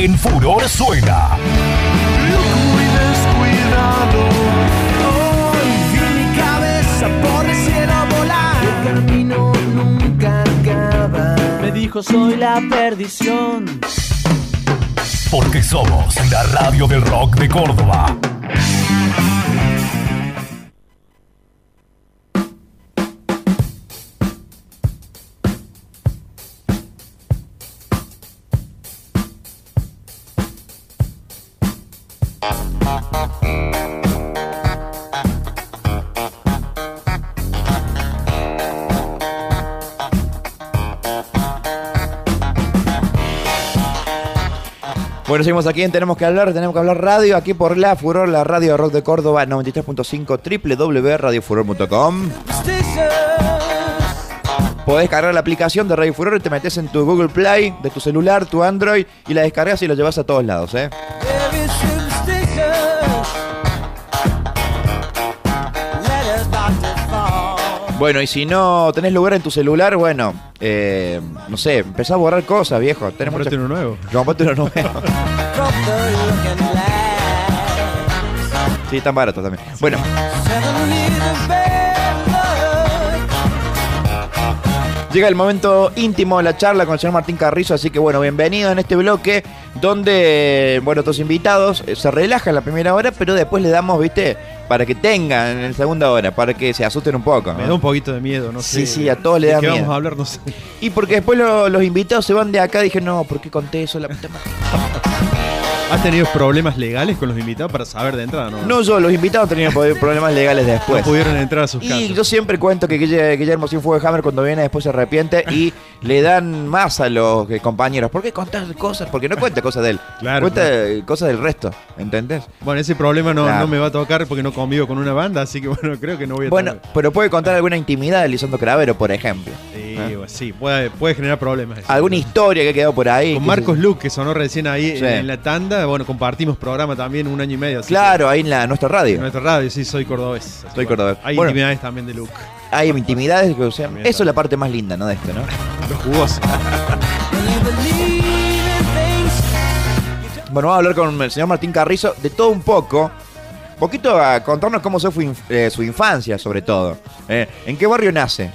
En Furor suena. Loco y descuidado. Hoy vi mi cabeza por el cielo volar. El camino nunca acaba. Me dijo soy la perdición. Porque somos la radio del rock de Córdoba. Bueno, seguimos aquí en Tenemos que hablar, tenemos que hablar radio, aquí por La Furor, la radio rock de Córdoba, 93.5 www.radiofuror.com. Podés cargar la aplicación de Radio Furor y te metes en tu Google Play, de tu celular, tu Android, y la descargas y lo llevas a todos lados, ¿eh? Bueno, y si no tenés lugar en tu celular, bueno, eh, no sé, empezá a borrar cosas, viejo. Tenés Comprate muchas- uno nuevo. Comprate uno nuevo. Sí, están baratos también. Bueno, llega el momento íntimo de la charla con el señor Martín Carrizo, así que bueno, bienvenido en este bloque donde, bueno, estos invitados eh, se relajan la primera hora, pero después le damos, viste, para que tengan en la segunda hora, para que se asusten un poco. Me ¿no? da un poquito de miedo, no Sí, sé. sí, a todos le ¿De da miedo. vamos a hablar? No sé. Y porque después lo- los invitados se van de acá, dije, no, ¿por qué conté eso? La puta madre? ¿Has tenido problemas legales con los invitados para saber de entrada? No, No yo, los invitados tenían problemas legales No después. pudieron entrar a sus Y casas. yo siempre cuento que Guille- Guillermo Cienfueghammer cuando viene después se arrepiente y le dan más a los eh, compañeros. ¿Por qué contar cosas? Porque no cuenta cosas de él. Claro, Cuenta claro. cosas del resto, ¿entendés? Bueno, ese problema no, Claro. no me va a tocar porque no convivo con una banda, así que bueno, creo que no voy a Bueno, tener- pero puede contar alguna intimidad de Lisandro Cravero, por ejemplo. Sí, ¿eh? bueno, sí, puede, puede generar problemas. Alguna historia que quedó por ahí. Con Marcos Luke, que sonó recién ahí Sí. en la tanda, bueno, compartimos programa también un año y medio. así Claro, ahí en la, nuestra que- En radio. nuestra radio, sí, soy cordobés. así Soy que, cordobés. Hay Bueno. intimidades también de Luke. Hay intimidades, o sea, También eso es la parte más linda, ¿no? De esto, ¿no? Los jugosos. Bueno, vamos a hablar con el señor Martín Carrizo de todo un poco. Un poquito a contarnos cómo fue su, inf- eh, su infancia, sobre todo. Eh, ¿En qué barrio nace?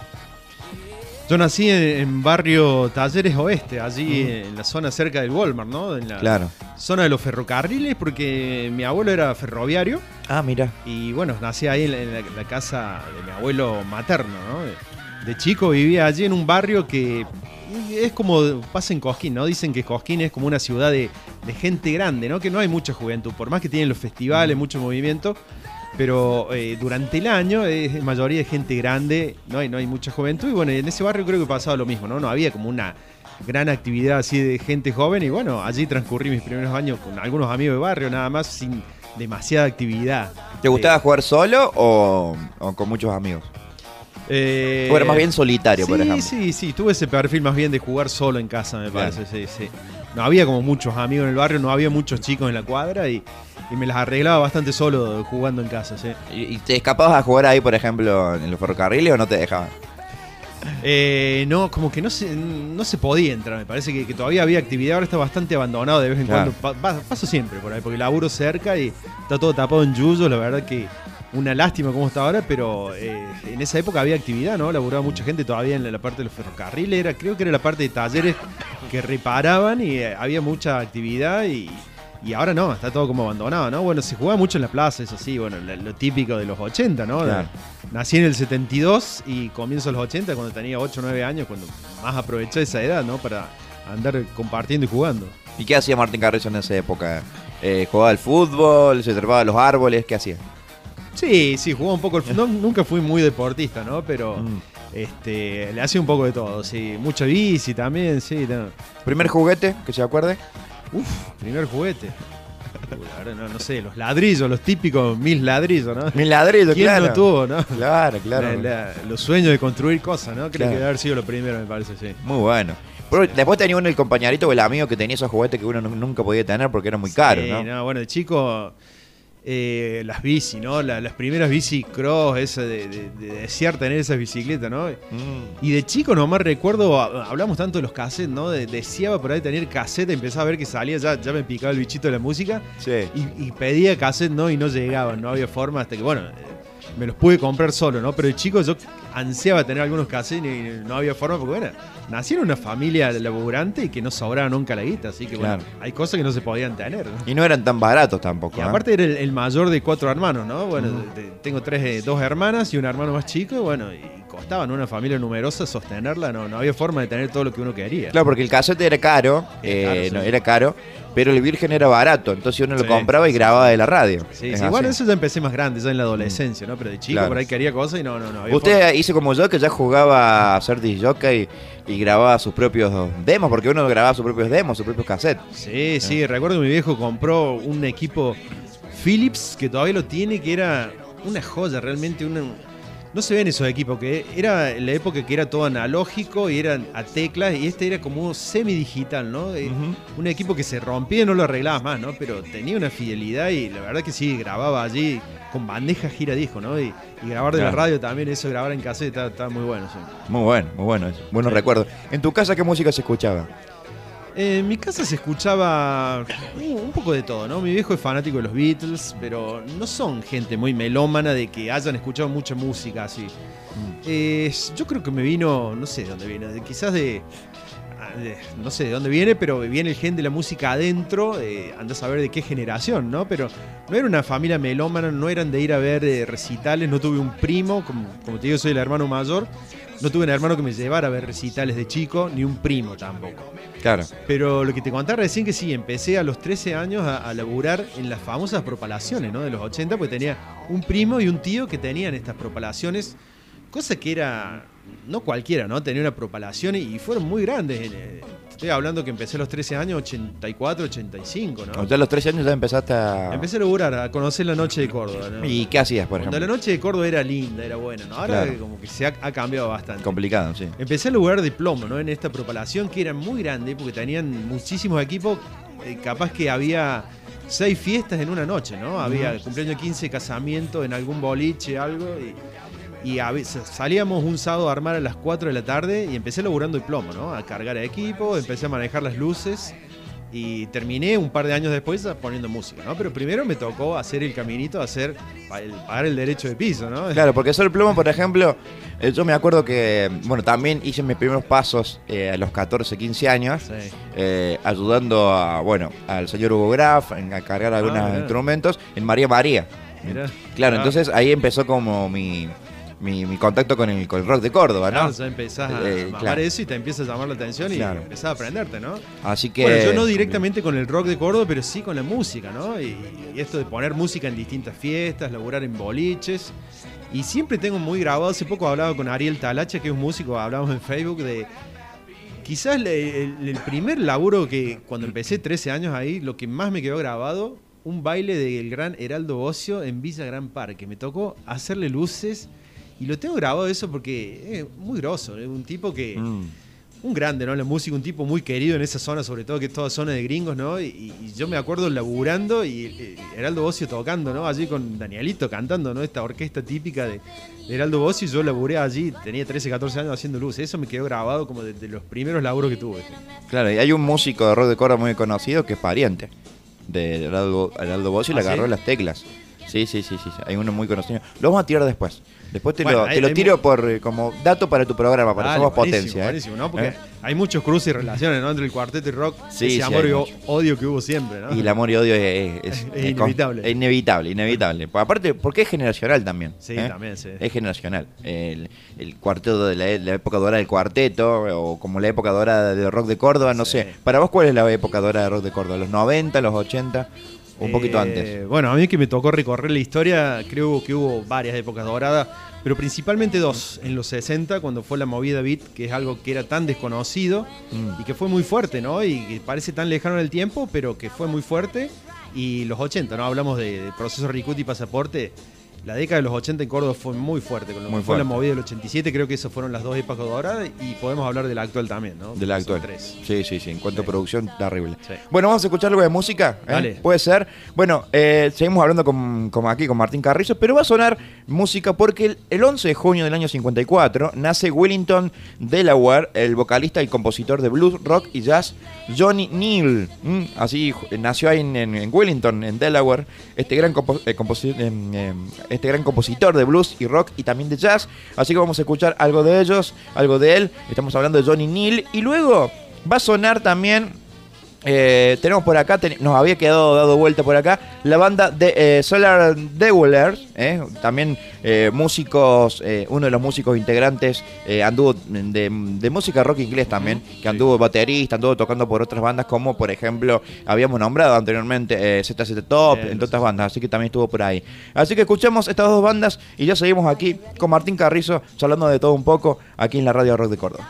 Yo nací en, en barrio Talleres Oeste, allí en la zona cerca del Walmart, ¿no? En la Claro. zona de los ferrocarriles, porque mi abuelo era ferroviario Ah, mira. y bueno, nací ahí en la, en la- la casa de mi abuelo materno, ¿no? De, de chico vivía allí en un barrio que es como pasa en Cosquín, ¿no? Dicen que Cosquín es como una ciudad de, de gente grande, ¿no? Que no hay mucha juventud, por más que tienen los festivales, mucho movimiento. Pero eh, durante el año es mayoría de gente grande, no hay, no hay mucha juventud. Y bueno, en ese barrio creo que pasaba lo mismo, ¿no? No había como una gran actividad así de gente joven. Y bueno, allí transcurrí mis primeros años con algunos amigos de barrio, nada más, sin demasiada actividad. ¿Te gustaba Eh, jugar solo o, o con muchos amigos? eh, ¿O era más bien solitario, por sí, ejemplo? Sí, sí, tuve ese perfil más bien de jugar solo en casa, me Claro. parece, sí, sí. No había como muchos amigos en el barrio, no había muchos chicos en la cuadra y, y me las arreglaba bastante solo jugando en casa, sí. ¿Y, y te escapabas a jugar ahí, por ejemplo, en los ferrocarriles o no te dejaban? Eh, no, como que no se, no se podía entrar, me parece que, que todavía había actividad, ahora está bastante abandonado de vez en Claro. cuando. Pa- pa- paso siempre por ahí, porque laburo cerca y está todo tapado en yuyo, la verdad que una lástima cómo está ahora, pero eh, en esa época había actividad, ¿no? Laburaba mucha gente todavía en la, la parte de los ferrocarriles, era, creo que era la parte de talleres que reparaban y eh, había mucha actividad y, y ahora no, está todo como abandonado, ¿no? Bueno, se jugaba mucho en la plaza, eso sí, bueno, lo típico de los 80, ¿no? Claro. Nací en el 72 y comienzo los 80 cuando tenía 8 o 9 años, cuando más aproveché esa edad, ¿no? Para andar compartiendo y jugando. ¿Y qué hacía Martín Carrizo en esa época? Eh, ¿Jugaba al fútbol? ¿Se trepaba a los árboles? ¿Qué hacía? Sí, sí, jugaba un poco el fútbol. Nunca fui muy deportista, ¿no? Pero Mm. este, le hacía un poco de todo, sí. Mucha bici también, sí. no. ¿Primer juguete que se acuerde? Uf, primer juguete. Ahora no, no sé, los ladrillos, los típicos mil ladrillos, ¿no? Mil ladrillos, ¿Quién claro. no tuvo, no? Claro, claro. La- la- los sueños de construir cosas, ¿no? Creo Claro. que debe haber sido lo primero, me parece, sí. Muy bueno. Pero después tenía uno el compañerito o el amigo que tenía esos juguetes que uno nu- nunca podía tener porque eran muy caros, Sí, ¿no? bueno, de chico eh, las bici, ¿no? La- las primeras bici cross, esa de, de, de desear tener esas bicicletas, ¿no? Y de chico nomás recuerdo, a- hablamos tanto de los cassettes, ¿no? De- deseaba por ahí tener cassette, empezaba a ver que salía, ya, ya me picaba el bichito de la música Sí. y, y pedía cassette, ¿no? Y no llegaban, no había forma hasta que, bueno, me los pude comprar solo, ¿no? Pero de chico yo ansiaba tener algunos cassettes y no había forma porque, bueno, nací en una familia laburante y que no sobraba nunca la guita, así que, bueno, hay cosas que no se podían tener, ¿no? Y no eran tan baratos tampoco. Y ¿eh? aparte era el, el mayor de cuatro hermanos, ¿no? Bueno, de- tengo tres, eh, dos hermanas y un hermano más chico, y bueno, y costaban una familia numerosa sostenerla, no, no había forma de tener todo lo que uno quería. Claro, porque el cassette era caro, Era eh, caro, sí. no, era caro, pero el Virgen era barato, entonces uno lo compraba y sí, grababa de la radio. Sí, así. bueno, eso ya empecé más grande, ya en la adolescencia, ¿no? Pero de chico Claro. por ahí quería cosas y no, no, no. había forma. Como yo, que ya jugaba a ser disjockey y grababa sus propios demos, porque uno grababa sus propios demos, sus propios cassettes. Sí, sí, recuerdo que mi viejo compró un equipo Philips que todavía lo tiene, que era una joya, realmente una... No se ven esos equipos, que era la época que era todo analógico y eran a teclas, y este era como semi-digital, ¿no? Eh, Un equipo que se rompía y no lo arreglabas más, ¿no? Pero tenía una fidelidad y la verdad que sí, grababa allí con bandeja giradisco, ¿no? Y, y grabar de la radio también, eso grabar en cassette está, está muy bueno, sí. Muy bueno, muy bueno eso. Buenos Sí. recuerdos. ¿En tu casa qué música se escuchaba? Eh, En mi casa se escuchaba uh, un poco de todo, ¿no? Mi viejo es fanático de los Beatles, pero no son gente muy melómana de que hayan escuchado mucha música así. Eh, yo creo que me vino, no sé de dónde viene, de- quizás de, ah, de- No sé de dónde viene, pero viene el gen de la música adentro, eh, anda a saber de qué generación, ¿no? Pero no era una familia melómana, no eran de ir a ver eh, recitales, no tuve un primo, como, como te digo, soy el hermano mayor, no tuve un hermano que me llevara a ver recitales de chico, ni un primo tampoco. Claro. Pero lo que te contaba recién que sí, empecé a los 13 años a, a laburar en las famosas propalaciones, ¿no? De los 80, pues tenía un primo y un tío que tenían estas propalaciones, cosa que era, no cualquiera, ¿no? Tenía una propalación y, y fueron muy grandes. Estoy hablando que empecé a los 13 años, 84, 85, ¿no? Ya a los 13 años ya empezaste a... Empecé a laburar, a conocer la noche de Córdoba, ¿no? ¿Y qué hacías, por Cuando la ejemplo? noche de Córdoba era linda, era buena, ¿no? Ahora Claro. como que se ha, ha cambiado bastante. Complicado, sí. Empecé a lograr diploma, ¿no? En esta propalación que era muy grande porque tenían muchísimos equipos. eh, capaz que había seis fiestas en una noche, ¿no? Había cumpleaños 15, casamiento en algún boliche, algo. Y, y a veces salíamos un sábado a armar a las 4 de la tarde y empecé laburando diploma, ¿no? A cargar equipo, empecé a manejar las luces. Y terminé un par de años después poniendo música, ¿no? Pero primero me tocó hacer el caminito, hacer el, pagar el derecho de piso, ¿no? Claro, porque eso el plomo, por ejemplo, eh, yo me acuerdo que, bueno, también hice mis primeros pasos eh, a los 14, 15 años, Sí. eh, ayudando a, bueno, al señor Hugo Graf a cargar algunos Ah, instrumentos en María María. Mirá. Claro, Ah. entonces ahí empezó como mi, mi, mi contacto con el, con el rock de Córdoba, ¿no? Claro, ya empezás a Eh, claro. eso y te empieza a llamar la atención y Claro. empezás a aprenderte, ¿no? Así que... Bueno, yo no directamente con el rock de Córdoba, pero sí con la música, ¿no? Y, y esto de poner música en distintas fiestas, laburar en boliches. Y siempre tengo muy grabado, hace poco hablaba con Ariel Talacha, que es un músico, hablábamos en Facebook de... Quizás el primer laburo que cuando empecé 13 años ahí, lo que más me quedó grabado, un baile del gran Heraldo Bocio en Villa Gran Parque. Me tocó hacerle luces y lo tengo grabado eso porque es muy grosso, es un tipo que... Mm. Un grande, ¿no? La música, un tipo muy querido en esa zona, sobre todo que es toda zona de gringos, ¿no? Y, y yo me acuerdo laburando y eh, Heraldo Bocio tocando, ¿no? Allí con Danielito cantando, ¿no? Esta orquesta típica de, de Heraldo Bocio y yo laburé allí, tenía 13, 14 años haciendo luz. Eso me quedó grabado como de, de los primeros laburos que tuve. Claro, y hay un músico de rock de Córdoba muy conocido que es pariente de Heraldo, Heraldo Bosch y ¿Ah, le sí? agarró las teclas. Sí, sí, sí, sí, sí, hay uno muy conocido. Lo vamos a tirar después. Después te Bueno, lo, hay- te lo tiro por eh, como dato para tu programa, para Somos buenísimo, Potencia. ¿eh? buenísimo, ¿no? Porque ¿Eh? hay muchos cruces y relaciones, ¿no? Entre el cuarteto y rock. Sí, ese sí, amor y odio que hubo siempre, ¿no? Y el amor y odio es, es- Es inevitable. es inevitable, inevitable. Pues aparte, porque es generacional también. Sí, ¿eh? también, sí. Es generacional. El, el cuarteto de la, la época dorada del cuarteto, o como la época dorada del rock de Córdoba, no Sí. sé. Para vos, ¿cuál es la época dorada del rock de Córdoba? ¿Los 90, los 80? Un poquito Eh, antes. Bueno, a mí que me tocó recorrer la historia, creo que hubo varias épocas doradas, pero principalmente dos. En los 60, cuando fue la movida beat, que es algo que era tan desconocido Mm. y que fue muy fuerte, ¿no? Y que parece tan lejano en el tiempo, pero que fue muy fuerte. Y los 80, ¿no? Hablamos de, de proceso Ricuti y Pasaporte. La década de los 80 en Córdoba fue muy fuerte. Con lo Muy que fue la movida del 87, creo que esas fueron las dos épocas doradas. Y podemos hablar de la actual también, ¿no? De la actual. tres. Sí, sí, sí. En cuanto a producción, terrible. Sí. Bueno, vamos a escuchar algo de música. ¿eh? Dale. Puede ser. Bueno, eh, seguimos hablando con, con aquí con Martín Carrizo, pero va a sonar música porque el, el 11 de junio del año 54 nace Wellington Delaware, el vocalista y compositor de blues, rock y jazz Johnny Neal. Así ju- nació ahí en, en- en Wellington, en Delaware, este gran, compo- eh, composi- em, em, este gran compositor de blues y rock y también de jazz. Así que vamos a escuchar algo de ellos, algo de él. Estamos hablando de Johnny Neal. Y luego va a sonar también eh, tenemos por acá, ten- nos había quedado dado vuelta por acá, la banda de eh, Solar Dwellers, eh, también eh, músicos, uno de los músicos integrantes anduvo de, de música rock inglés también, que anduvo baterista, anduvo tocando por otras bandas como por ejemplo habíamos nombrado anteriormente ZZ Top, entre otras bandas, así que también estuvo por ahí. Así que escuchemos estas dos bandas y ya seguimos aquí con Martín Carrizo, charlando de todo un poco aquí en la Radio Rock de Córdoba.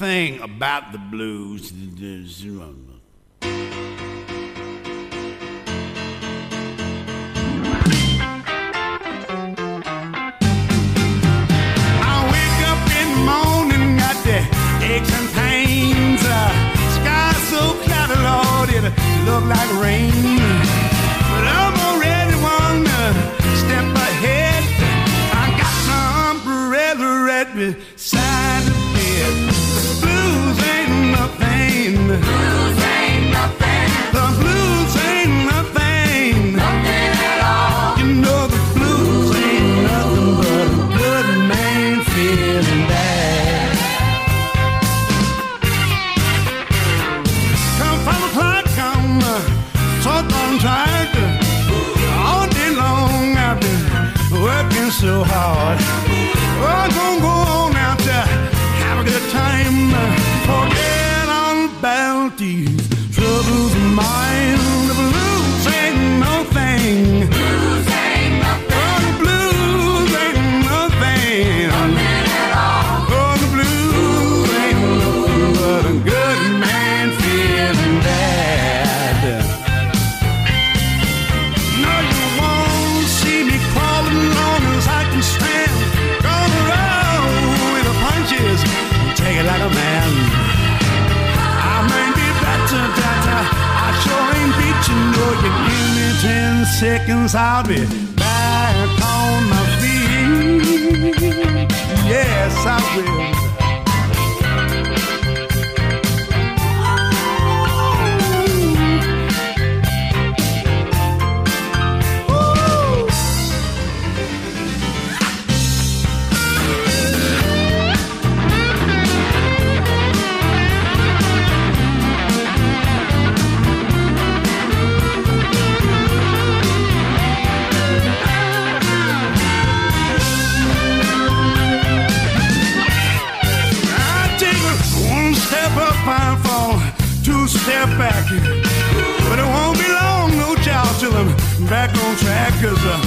Thing about the blues. step back. But it won't be long, no child, till I'm back on track. Cause uh,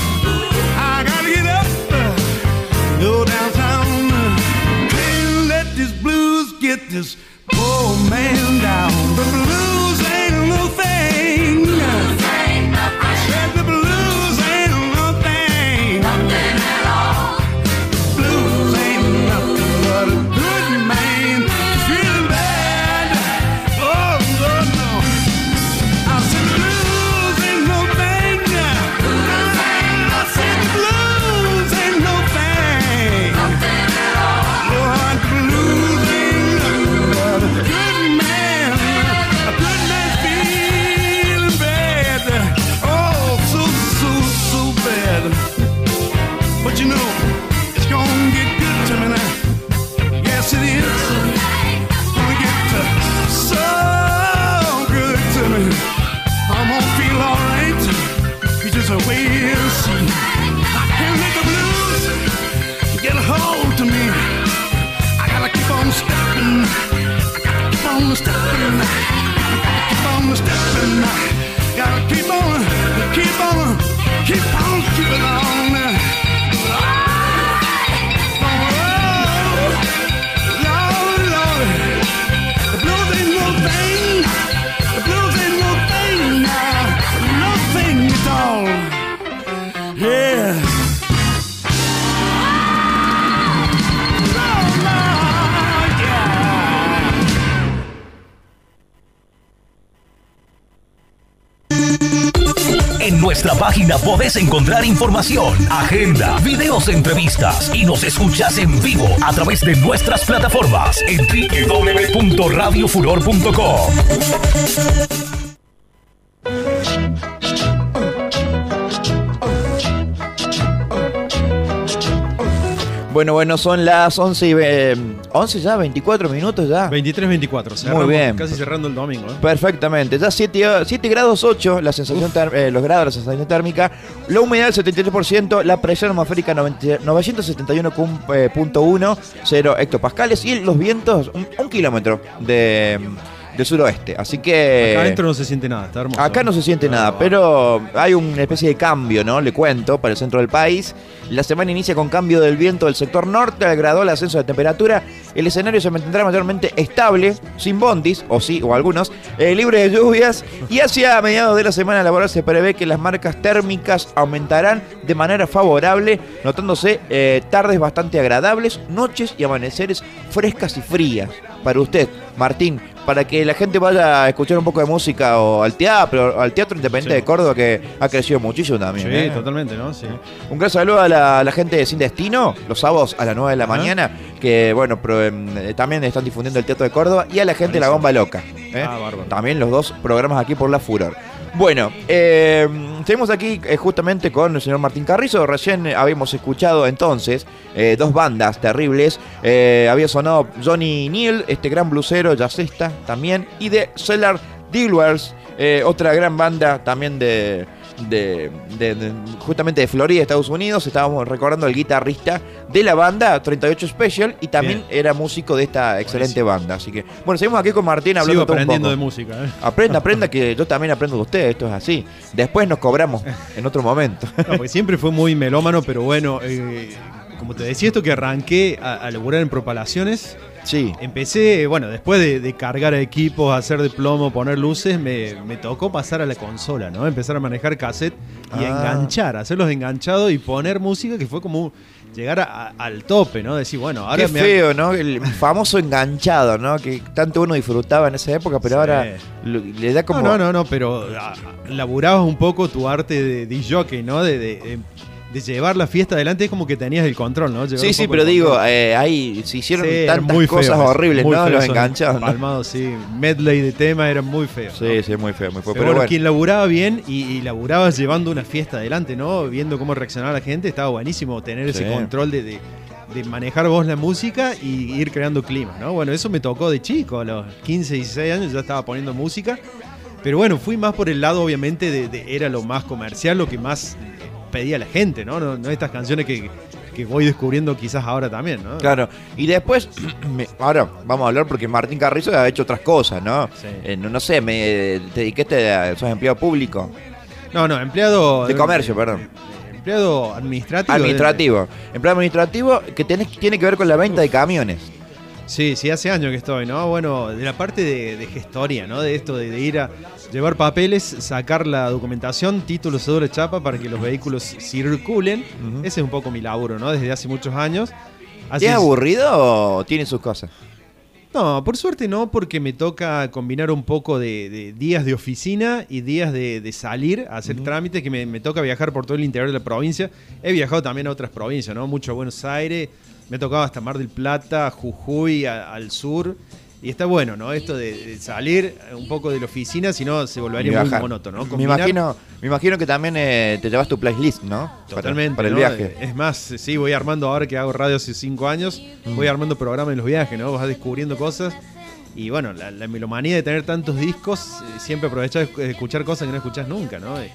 I gotta get up, uh, go downtown. Uh, can't let these blues get this poor man down. The blues página podés encontrar información, agenda, videos de entrevistas y nos escuchas en vivo a través de nuestras plataformas en www.radiofuror.com. Bueno, bueno, son las 11 y... ve- 11 ya, 24 minutos ya. 23-24, cerramos, bien. Casi cerrando el domingo. ¿eh? Perfectamente, ya 7, grados 8 la sensación ter- eh, los grados, la sensación térmica, la humedad del 73%, la presión atmosférica 90 971.1, 0 hectopascales y los vientos un, un kilómetro de, del suroeste. Así que... Acá adentro no se siente nada, está hermoso. Acá no se siente nada, pero hay una especie de cambio, ¿no? Le cuento, para el centro del país. La semana inicia con cambio del viento del sector norte, al gradual ascenso de temperatura. El escenario se mantendrá mayormente estable, sin bondis, o sí, o algunos, eh, libre de lluvias. Y hacia mediados de la semana laboral se prevé que las marcas térmicas aumentarán de manera favorable, notándose eh, tardes bastante agradables, noches y amaneceres frescas y frías. Para usted, Martín, para que la gente vaya a escuchar un poco de música o al teatro, al Teatro Independiente Sí. de Córdoba, que ha crecido muchísimo también. Sí, ¿eh? totalmente, ¿no? Sí. Un gran saludo a la, a la gente de Sin Destino, los sábados a las 9 de la mañana, que bueno, pero, em, eh, también están difundiendo el Teatro de Córdoba, y a la gente de La Bomba Loca. ¿eh? Ah, bárbaro. También los dos programas aquí por La Furor. Bueno, eh, seguimos aquí eh, justamente con el señor Martín Carrizo. Recién habíamos escuchado entonces eh, dos bandas terribles. Eh, había sonado Johnny Neal, este gran blusero, jazzista también, y de Cellar Dillwers, eh, otra gran banda también de, de- de- de- justamente de Florida, Estados Unidos. Estábamos recordando al guitarrista de la banda 38 Special y también Bien. era músico de esta excelente banda. Así que, bueno, seguimos aquí con Martín Sigo hablando un poco. de música. ¿eh? Aprenda, aprenda que yo también aprendo de usted, esto es así. Después nos cobramos en otro momento. No, porque siempre fue muy melómano, pero bueno, eh, como te decía, esto que arranqué a, a laburar en propalaciones, Sí. empecé, bueno, después de, de cargar equipos, hacer de plomo, poner luces, me, me tocó pasar a la consola, ¿no? Empezar a manejar cassette y Ah. enganchar, hacerlos enganchados y poner música que fue como llegar a- a- al tope, ¿no? Decir, bueno, ahora Qué me feo, ¿no? El famoso enganchado, ¿no? Que tanto uno disfrutaba en esa época, pero Sí. ahora le da como... No, no, no, no, pero ah, laburabas un poco tu arte de, jockey, ¿no? De, de- de- de llevar la fiesta adelante, es como que tenías el control, ¿no? Llevar Sí, sí, pero digo, eh, ahí se hicieron Sí, era tantas muy feo cosas horribles, muy ¿no? feo Los enganchados, ¿no? Palmados, sí. Medley de tema eran muy feos. ¿no? Sí, sí, muy feo, muy feo. Pero, Pero, bueno, bueno, quien laburaba bien y, y laburaba llevando una fiesta adelante, ¿no? Viendo cómo reaccionaba la gente, estaba buenísimo tener ese control de, de- de manejar vos la música y ir creando clima, ¿no? Bueno, eso me tocó de chico, a los 15, 16 años ya estaba poniendo música. Pero bueno, fui más por el lado, obviamente, de, de- era lo más comercial, lo que más pedía la gente, ¿no? No, no estas canciones que, que voy descubriendo quizás ahora también, ¿no? Claro, y después, me- ahora vamos a hablar porque Martín Carrizo ha hecho otras cosas, ¿no? Sí. Eh, no, no sé, me te dedicaste a sos empleado público. No, no, empleado. De comercio, perdón. Empleado administrativo. Administrativo. Empleado administrativo que tenés- tiene que ver con la venta de camiones. Sí, sí, hace años que estoy, ¿no? Bueno, de la parte de, de gestoría, ¿no? De esto de, de ir a llevar papeles, sacar la documentación, título, cédula, chapa para que los vehículos circulen. Ese es un poco mi laburo, ¿no? Desde hace muchos años. Así ¿Es es- aburrido o tiene sus cosas? No, por suerte no, porque me toca combinar un poco de, de días de oficina y días de, de salir a hacer trámites, que me, me toca viajar por todo el interior de la provincia. He viajado también a otras provincias, ¿no? Mucho a Buenos Aires, me ha tocado hasta Mar del Plata, Jujuy, a- al sur. Y está bueno, ¿no? Esto de, salir un poco de la oficina, si no se volvería muy monótono. ¿no? Me imagino, me imagino que también eh, te llevas tu playlist, ¿no? Totalmente. Para, el ¿no? viaje. Es más, sí, voy armando ahora que hago radio hace cinco años, Mm. voy armando programas en los viajes, ¿no? Vas descubriendo cosas. Y bueno, la, la melomanía de tener tantos discos, eh, siempre aprovechás de escuchar cosas que no escuchás nunca, ¿no? Y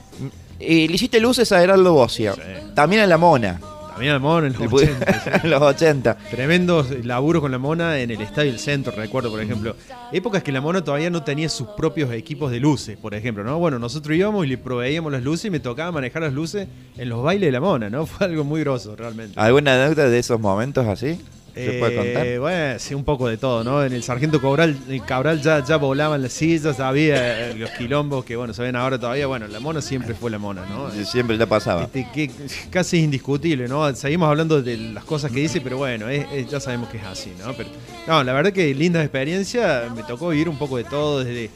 Y le hiciste luces a Heraldo Bocio. Sí. También a la Mona. También al mono en los Le pu- 80, sí. en los 80. Tremendos laburos con la Mona en el Estadio del Centro, recuerdo, por ejemplo. Épocas que la Mona todavía no tenía sus propios equipos de luces, por ejemplo, ¿no? Bueno, nosotros íbamos y le proveíamos las luces y me tocaba manejar las luces en los bailes de la Mona, ¿no? Fue algo muy groso, realmente. ¿Alguna anécdota de esos momentos así? ¿Se puede Eh, contar? Bueno, sí, un poco de todo, ¿no? En el Sargento Cabral, el Cabral ya, ya volaban las sillas, había eh, los quilombos que, bueno, se ven ahora todavía. Bueno, la mona siempre fue la mona, ¿no? Siempre le pasaba. Este, que casi es indiscutible, ¿no? Seguimos hablando de las cosas que dice, pero bueno, es- es- ya sabemos que es así, ¿no? Pero, no, la verdad que linda experiencia, me tocó vivir un poco de todo, desde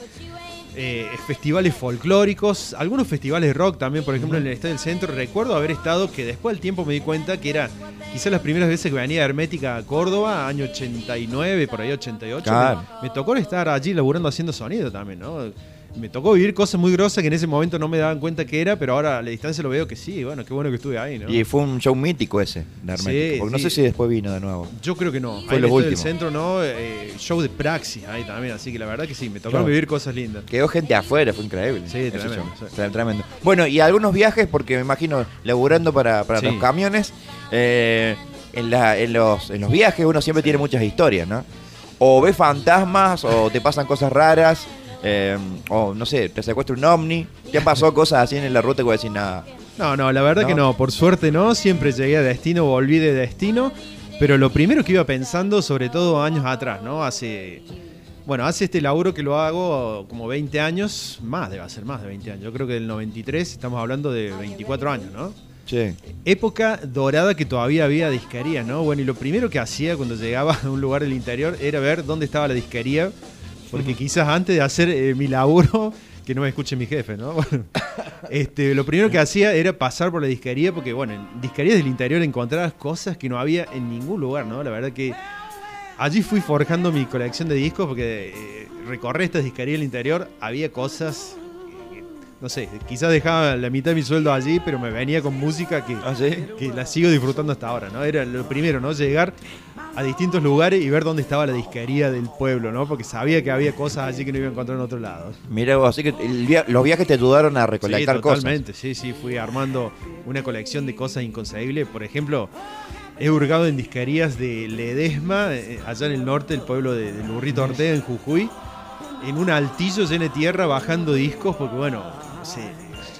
eh, festivales folclóricos, algunos festivales de rock también, por ejemplo, en el Estadio del Centro. Recuerdo haber estado, que después del tiempo me di cuenta que era quizás las primeras veces que venía Hermética a Córdoba, año 89, por ahí 88. Claro. Me, me tocó estar allí laburando haciendo sonido también, ¿no? Me tocó vivir cosas muy grosas que en ese momento no me daban cuenta que era, pero ahora a la distancia lo veo que sí, bueno, qué bueno que estuve ahí, ¿no? Y fue un show mítico ese, de Hermético. Sí, porque no sé si después vino de nuevo. Yo creo que no. Fue Ahí lo en el Estadio del último. centro, ¿no? Eh, show de praxis ahí también, así que la verdad que sí, me tocó Claro. vivir cosas lindas. Quedó gente afuera, fue increíble. Sí, tremendo, sí. Tremendo. Bueno, y algunos viajes, porque me imagino laburando para, para los camiones, eh, en, la- en los, en los viajes uno siempre tiene muchas historias, ¿no? O ves fantasmas, o te pasan cosas raras, eh, o no sé, te secuestra un ovni. ¿Te han pasado cosas así en la ruta que voy a decir nada? No, no, la verdad ¿No? que no, por suerte no, siempre llegué a destino, volví de destino, pero lo primero que iba pensando, sobre todo años atrás, ¿no? Hace, bueno, hace este laburo que lo hago como 20 años, más debe ser más de 20 años, yo creo que del 93 estamos hablando de 24 años, ¿no? Sí. Época dorada que todavía había disquerías, ¿no? Bueno, y lo primero que hacía cuando llegaba a un lugar del interior era ver dónde estaba la disquería, porque quizás antes de hacer eh, mi laburo, que no me escuche mi jefe, ¿no? Bueno, este, lo primero que hacía era pasar por la disquería, porque, bueno, en disquerías del interior encontrabas cosas que no había en ningún lugar, ¿no? La verdad que allí fui forjando mi colección de discos, porque eh, recorrer estas disquerías del interior había cosas. No sé, quizás dejaba la mitad de mi sueldo allí, pero me venía con música que, ¿Ah, sí? que la sigo disfrutando hasta ahora, ¿no? Era lo primero, ¿no? Llegar a distintos lugares y ver dónde estaba la disquería del pueblo, ¿no? Porque sabía que había cosas allí que no iba a encontrar en otro lado. Mira vos, así que el via- los viajes te ayudaron a recolectar sí, cosas. totalmente, sí, sí, fui armando una colección de cosas inconcebibles. Por ejemplo, he hurgado en disquerías de Ledesma, eh, allá en el norte, el pueblo de, de Lurrito Ortega, en Jujuy, en un altillo lleno de tierra bajando discos, porque bueno, no sé,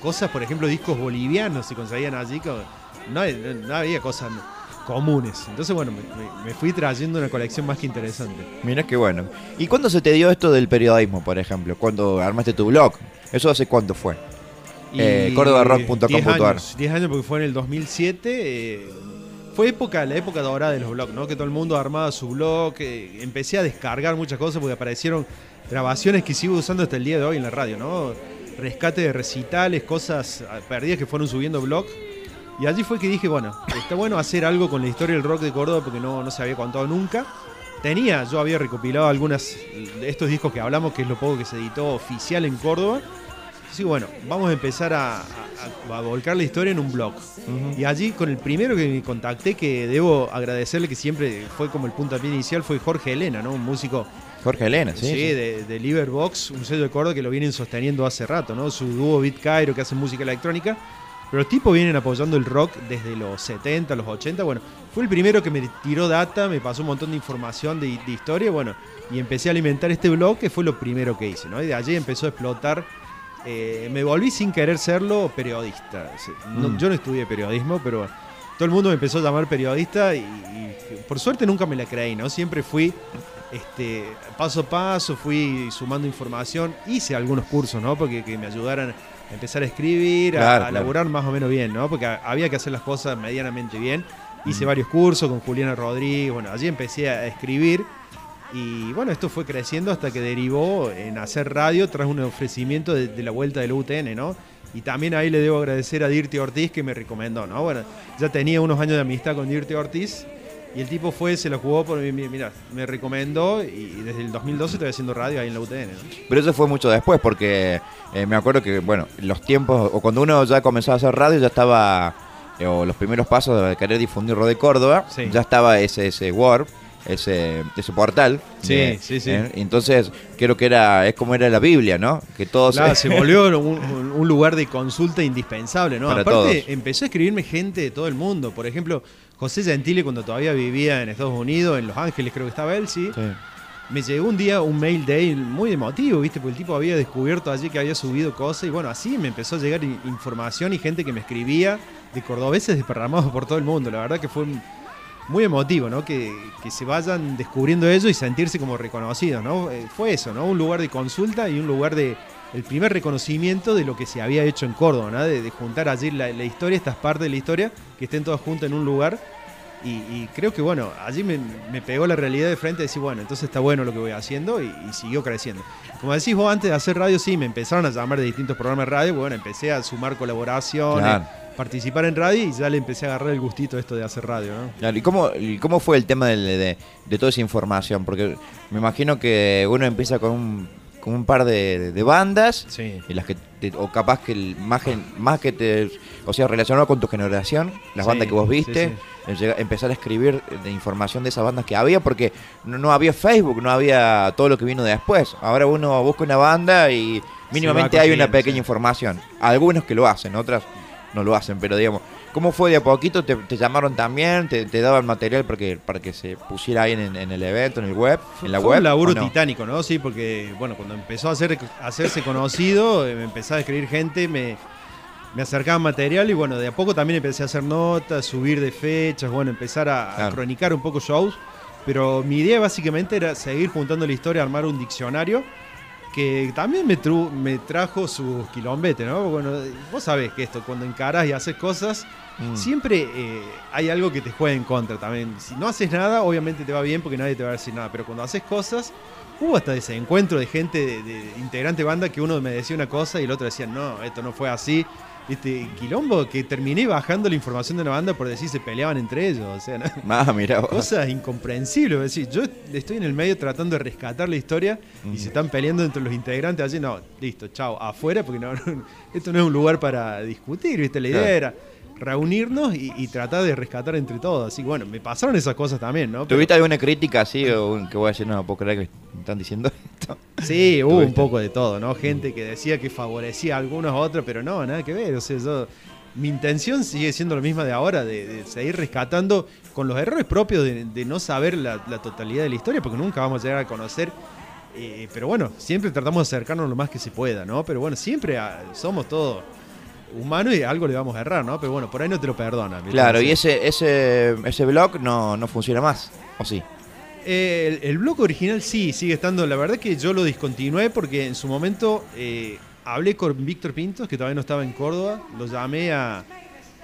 cosas, por ejemplo, discos bolivianos se conseguían allí, que no, no- no había cosas comunes. Entonces, bueno, me, fui trayendo una colección más que interesante. Mira qué bueno. ¿Y cuándo se te dio esto del periodismo, por ejemplo? ¿Cuándo armaste tu blog? ¿Eso hace cuánto fue? Eh, cordobarock.com.ar. 10 años, 10 años porque fue en el 2007. eh, fue época, la época dorada de los blogs, ¿no? Que todo el mundo armaba su blog. eh, empecé a descargar muchas cosas porque aparecieron grabaciones que sigo usando hasta el día de hoy en la radio, ¿no? Rescate de recitales, cosas ah, perdidas que fueron subiendo blog. Y allí fue que dije, bueno, está bueno hacer algo con la historia del rock de Córdoba porque no, no se había contado nunca. Tenía, yo había recopilado algunas de estos discos que hablamos, que es lo poco que se editó oficial en Córdoba. Sí, bueno, vamos a empezar a, a- a volcar la historia en un blog. Y allí con el primero que me contacté, que debo agradecerle que siempre fue como el puntapié inicial, fue Jorge Elena, ¿no? Un músico Jorge Elena, sí. sí, sí. De, de Liverbox, un sello de Córdoba que lo vienen sosteniendo hace rato, ¿no? Su dúo Beat Cairo que hace música electrónica. Pero los tipos vienen apoyando el rock desde los 70, los 80. Bueno, fue el primero que me tiró data, me pasó un montón de información de, de historia, bueno, y empecé a alimentar este blog que fue lo primero que hice, ¿no? Y de allí empezó a explotar eh, me volví sin querer serlo periodista. No- Mm. Yo no estudié periodismo, pero todo el mundo me empezó a llamar periodista y, y por suerte nunca me la creí, ¿no? Siempre fui este, paso a paso, fui sumando información, hice algunos cursos, ¿no? Porque que me ayudaran empezar a escribir, a- Claro, a, claro. laburar más o menos bien, ¿no? Porque a- había que hacer las cosas medianamente bien. Mm. Hice varios cursos con Juliana Rodríguez, bueno, allí empecé a escribir. Y bueno, esto fue creciendo hasta que derivó en hacer radio tras un ofrecimiento de, de la vuelta del UTN, ¿no? Y también ahí le debo agradecer a Dirty Ortiz que me recomendó, ¿no? Bueno, ya tenía unos años de amistad con Dirty Ortiz y el tipo fue, se la jugó por mí, mira, me recomendó y desde el 2012 estoy haciendo radio ahí en la UTN, ¿no? Pero eso fue mucho después, porque eh, me acuerdo que, bueno, los tiempos, o cuando uno ya comenzó a hacer radio, ya estaba, eh, o los primeros pasos de querer difundir Radio Córdoba, Sí. ya estaba ese, ese Word, ese, ese portal. Sí, Eh, sí, sí. eh, entonces, creo que era, es como era la Biblia, ¿no? Que todos... Claro, se volvió un, un- un lugar de consulta indispensable, ¿no? Para Aparte, todos. empezó a escribirme gente de todo el mundo. Por ejemplo, José Gentile, cuando todavía vivía en Estados Unidos, en Los Ángeles, creo que estaba él, sí. Sí. Me llegó un día un mail de él muy emotivo, ¿viste? Porque el tipo había descubierto allí que había subido cosas y bueno, así me empezó a llegar información y gente que me escribía de cordobeses desparramados por todo el mundo. La verdad que fue muy emotivo, ¿no? Que, que se vayan descubriendo ello y sentirse como reconocidos, ¿no? Eh, fue eso, ¿no? Un lugar de consulta y un lugar de el primer reconocimiento de lo que se había hecho en Córdoba, ¿no? De, de juntar allí la, la historia, estas partes de la historia, que estén todas juntas en un lugar. Y, y creo que, bueno, allí me, me pegó la realidad de frente de decir, bueno, entonces está bueno lo que voy haciendo y, y siguió creciendo. Como decís vos, antes de hacer radio, sí, me empezaron a llamar de distintos programas de radio, bueno, empecé a sumar colaboraciones, Claro. participar en radio y ya le empecé a agarrar el gustito esto de hacer radio, ¿no? Claro, ¿Y cómo, y cómo fue el tema del- de, de toda esa información? Porque me imagino que uno empieza con un, con un par de, de bandas, Sí. y las que te- o capaz que el, más, más que te, o sea, relacionado con tu generación, las Sí, bandas que vos viste, sí, eh, llega- empezar a escribir de información de esas bandas que había, porque no, no había Facebook, no había todo lo que vino después. Ahora uno busca una banda y mínimamente hay una pequeña información. Algunos que lo hacen, otras no lo hacen, pero digamos, ¿cómo fue de a poquito? ¿Te, te llamaron también? ¿Te, te daban material para que, para que se pusiera ahí en, en el evento, en el web? Fue, en la fue web? un laburo titánico, ¿no? Sí, porque, bueno, cuando empezó a, hacer, a hacerse conocido, eh, me empezaba a escribir gente, me, me acercaban material y, bueno, de a poco también empecé a hacer notas, subir de fechas, bueno, empezar a, a Claro. cronicar un poco shows. Pero mi idea básicamente era seguir juntando la historia, armar un diccionario que también me, tru- me trajo sus quilombetes, ¿no? Bueno, vos sabés que esto, cuando encarás y haces cosas, Mm. siempre eh, hay algo que te juega en contra también. Si no haces nada, obviamente te va bien porque nadie te va a decir nada, pero cuando haces cosas, hubo hasta ese encuentro de gente, de, de integrante de banda, que uno me decía una cosa y el otro decía, no, esto no fue así. Este quilombo que terminé bajando la información de una banda por decir se peleaban entre ellos, o sea, ¿no? Ah, mira vos. Cosas incomprensibles. Es decir, yo estoy en el medio tratando de rescatar la historia y se están peleando entre los integrantes allí. No, listo, chao, afuera, porque no, no- esto no es un lugar para discutir, ¿viste? La idea Claro. era reunirnos y, y tratar de rescatar entre todos. Así que bueno, me pasaron esas cosas también, ¿no? Pero- ¿Tuviste alguna crítica así o que voy a decir, no, puedo creer que me están diciendo esto? Sí, hubo un poco de todo, ¿no? Gente que decía que favorecía a algunos a otros, pero no, nada que ver. O sea, yo. Mi intención sigue siendo la misma de ahora, de, de seguir rescatando con los errores propios de, de no saber la, la totalidad de la historia, porque nunca vamos a llegar a conocer. eh, pero bueno, siempre tratamos de acercarnos lo más que se pueda, ¿no? Pero bueno, siempre ah, somos todos humanos y algo le vamos a errar, ¿no? Pero bueno, por ahí no te lo perdonan. ¿viste? Claro, y ese, ese, ese blog no, no funciona más, ¿o sí? Eh, el, el blog original sí, sigue estando. La verdad que yo lo discontinué porque en su momento eh, hablé con Víctor Pintos, que todavía no estaba en Córdoba. Lo llamé a.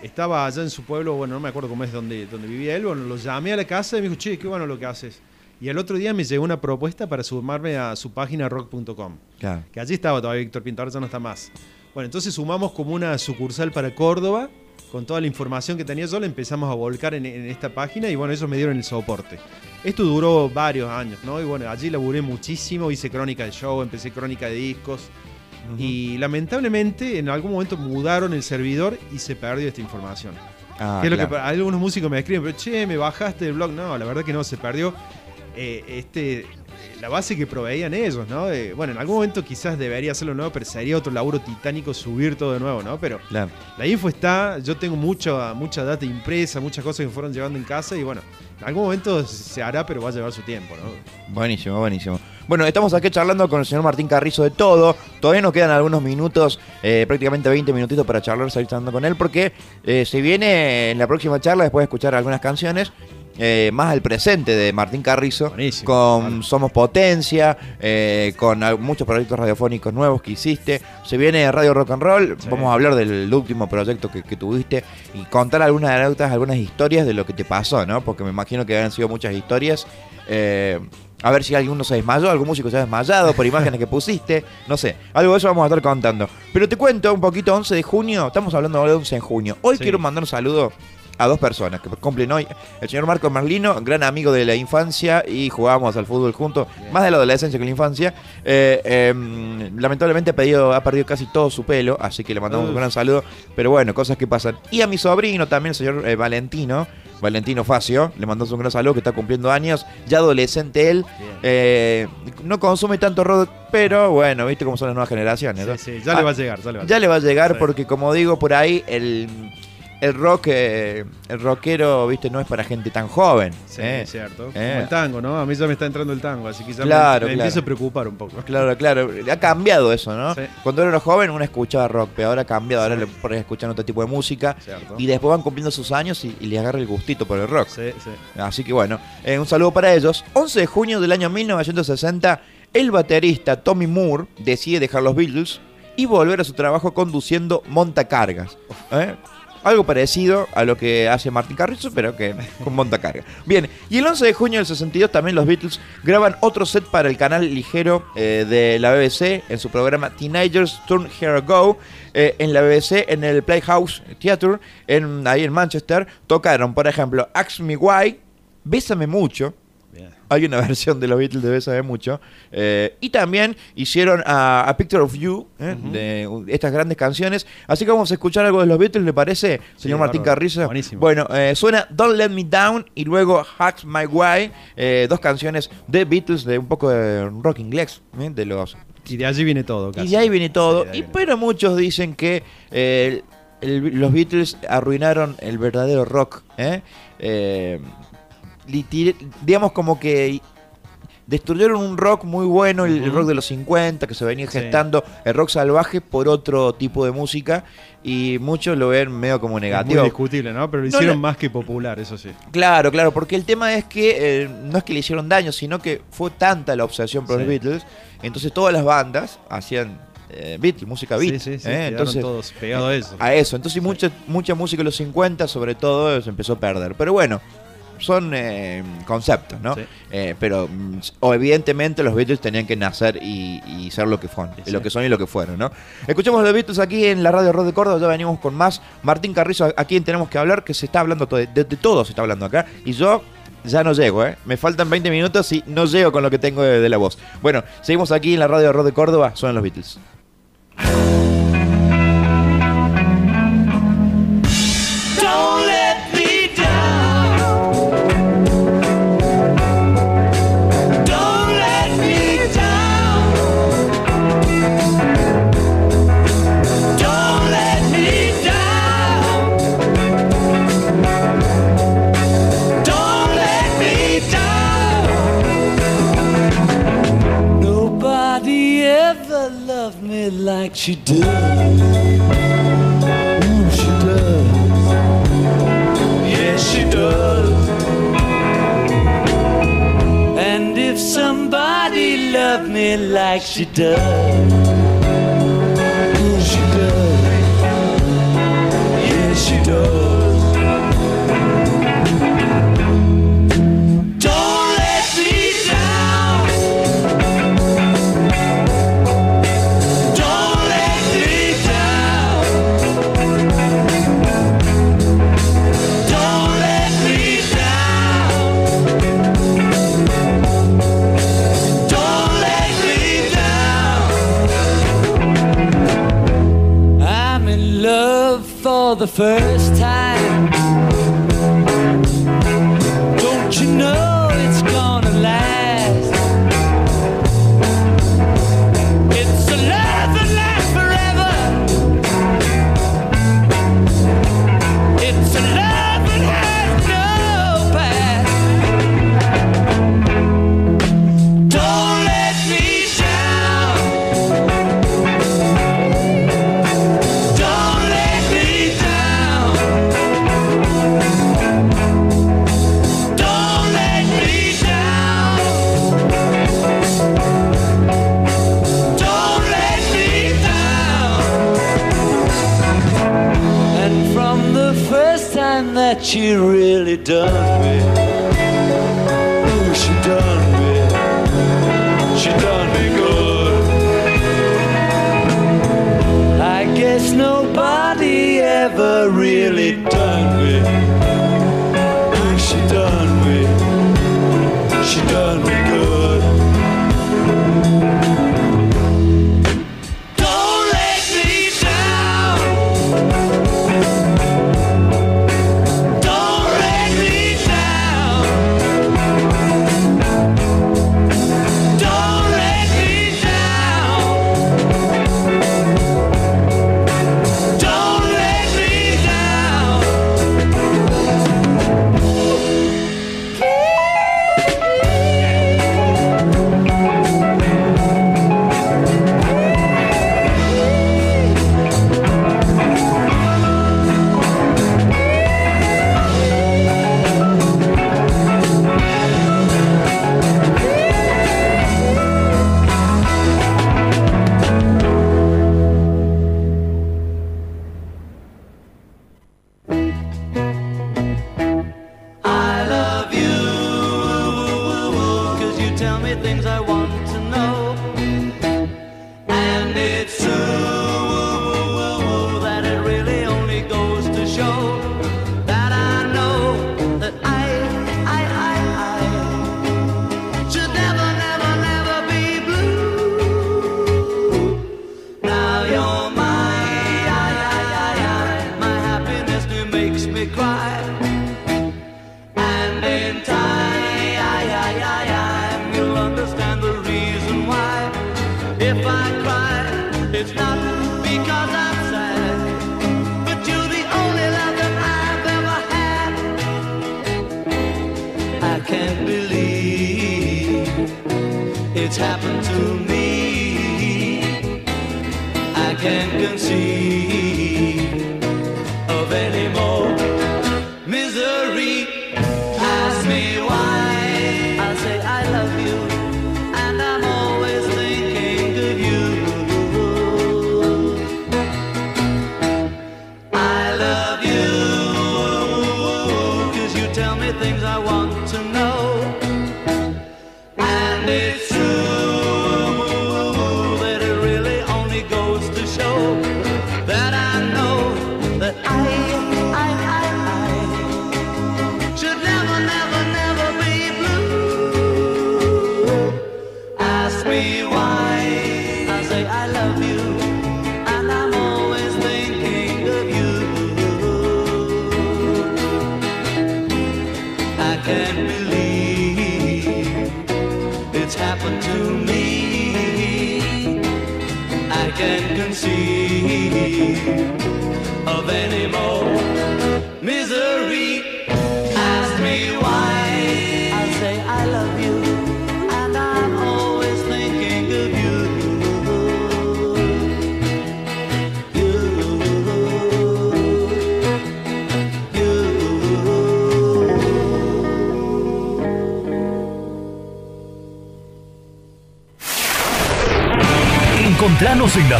Estaba allá en su pueblo, bueno, no me acuerdo cómo es donde, donde vivía él. Bueno, lo llamé a la casa y me dijo, che, qué bueno lo que haces. Y al otro día me llegó una propuesta para sumarme a su página rock.com. Claro. Que allí estaba todavía Víctor Pinto, ahora ya no está más. Bueno, entonces sumamos como una sucursal para Córdoba, con toda la información que tenía yo, la empezamos a volcar en, en esta página y bueno, ellos me dieron el soporte. Esto duró varios años, ¿no? Y bueno, allí laburé muchísimo, hice crónica de show, empecé crónica de discos. Y lamentablemente en algún momento mudaron el servidor y se perdió esta información. Ah, que es lo que algunos músicos me escriben, pero che, me bajaste del blog. No, la verdad que no, se perdió eh, este, la base que proveían ellos, ¿no? Eh, bueno, en algún momento quizás debería hacerlo nuevo, pero sería otro laburo titánico subir todo de nuevo, ¿no? Pero Claro. la info está, yo tengo mucha, mucha data impresa, muchas cosas que fueron llevando en casa y bueno, en algún momento se hará, pero va a llevar su tiempo, ¿no? Buenísimo, buenísimo. Bueno, estamos aquí charlando con el señor Martín Carrizo de todo. Todavía nos quedan algunos minutos, eh, prácticamente 20 minutitos para charlar, seguir charlando con él, porque eh, se viene en la próxima charla, después de escuchar algunas canciones, eh, más al presente de Martín Carrizo, Buenísimo, con claro. Somos Potencia, eh, con muchos proyectos radiofónicos nuevos que hiciste. Se viene Radio Rock and Roll, Sí. vamos a hablar del último proyecto que, que tuviste y contar algunas anécdotas, algunas historias de lo que te pasó, ¿no? Porque me imagino que han sido muchas historias. Eh, a ver si alguno se desmayó, algún músico se ha desmayado por imágenes que pusiste, no sé, algo de eso vamos a estar contando. Pero te cuento un poquito, 11 de junio, estamos hablando de 11 de junio. Hoy Sí. quiero mandar un saludo a dos personas que cumplen hoy. El señor Marco Merlino, gran amigo de la infancia y jugábamos al fútbol juntos, más de la adolescencia que la infancia. Eh, eh, lamentablemente ha perdido, ha perdido casi todo su pelo, así que le mandamos un gran saludo. Pero bueno, cosas que pasan. Y a mi sobrino también, el señor eh, Valentino. Valentino Facio, le mandamos un gran saludo que está cumpliendo años, ya adolescente él, eh, no consume tanto rock, pero bueno, viste cómo son las nuevas generaciones. ¿no? Sí, sí, ya Ah, le va a llegar, ya le va a ya le va a llegar Sí. porque como digo por ahí el, el rock eh, el rockero viste no es para gente tan joven Sí, ¿eh? es cierto. Eh. Como el tango, ¿no? A mí ya me está entrando el tango, así que ya me- Claro, me, claro. empiezo a preocupar un poco. claro claro ha cambiado eso no Sí. cuando era joven uno escuchaba rock pero ahora ha cambiado ahora le escuchan otro tipo de música Cierto. y después van cumpliendo sus años y, y les agarra el gustito por el rock Sí, sí. Así que bueno, un saludo para ellos. 11 de junio del año 1960, el baterista Tommy Moore decide dejar los Beatles y volver a su trabajo conduciendo montacargas. ¿eh? Algo parecido a lo que hace Martin Carrizo, pero que con montacargas. Bien, y el 11 de junio del 62 también los Beatles graban otro set para el canal ligero eh, de la BBC en su programa Teenagers Turn Here Go. Eh, en la BBC, en el Playhouse Theatre, en, ahí en Manchester, tocaron, por ejemplo, Ask Me Why, Bésame Mucho. Hay una versión de los Beatles de Bésame Mucho. eh, y también hicieron a, A Picture of You, eh, de uh, estas grandes canciones. Así que vamos a escuchar algo de los Beatles, ¿le parece, señor Martín bárbaro. Carrizo? Buenísimo. Bueno, eh, suena Don't Let Me Down y luego Hacks My Way, dos canciones de Beatles de un poco de rock inglés, de los Y de allí viene todo, casi. y de ahí viene todo. Sí, de ahí y, viene. pero muchos dicen que el- los Beatles arruinaron el verdadero rock. ¿eh? Eh, digamos como que destruyeron un rock muy bueno, el, rock de los 50, que se venía Sí. gestando, el rock salvaje por otro tipo de música. Y muchos lo ven medio como Es muy negativo. discutible, ¿no? Pero lo hicieron más que popular, eso sí. Claro, claro, porque el tema es que eh, no es que le hicieron daño, sino que fue tanta la obsesión por Sí. los Beatles, entonces todas las bandas hacían eh, Beatles, música beat. sí, sí, sí. ¿eh? Entonces, todos pegados a eso. a eso. Entonces mucha, mucha música de los 50, sobre todo, se empezó a perder. Pero bueno, son eh, conceptos, ¿no? Sí. Eh, pero mm, o evidentemente los Beatles tenían que nacer y, y ser lo que fueron, Sí, lo que son y lo que fueron, ¿no? Escuchamos los Beatles aquí en la radio Rock de Córdoba, ya venimos con más. Martín Carrizo, a quien tenemos que hablar, que se está hablando todo- de, de todo se está hablando acá. Y yo ya no llego, ¿eh? Me faltan 20 minutos y no llego con lo que tengo de, de la voz. Bueno, seguimos aquí en la radio Rock de Córdoba, son los Beatles. Like she does. Mm, she does. Yes, she does. And if somebody loved me like she does, first time. really does.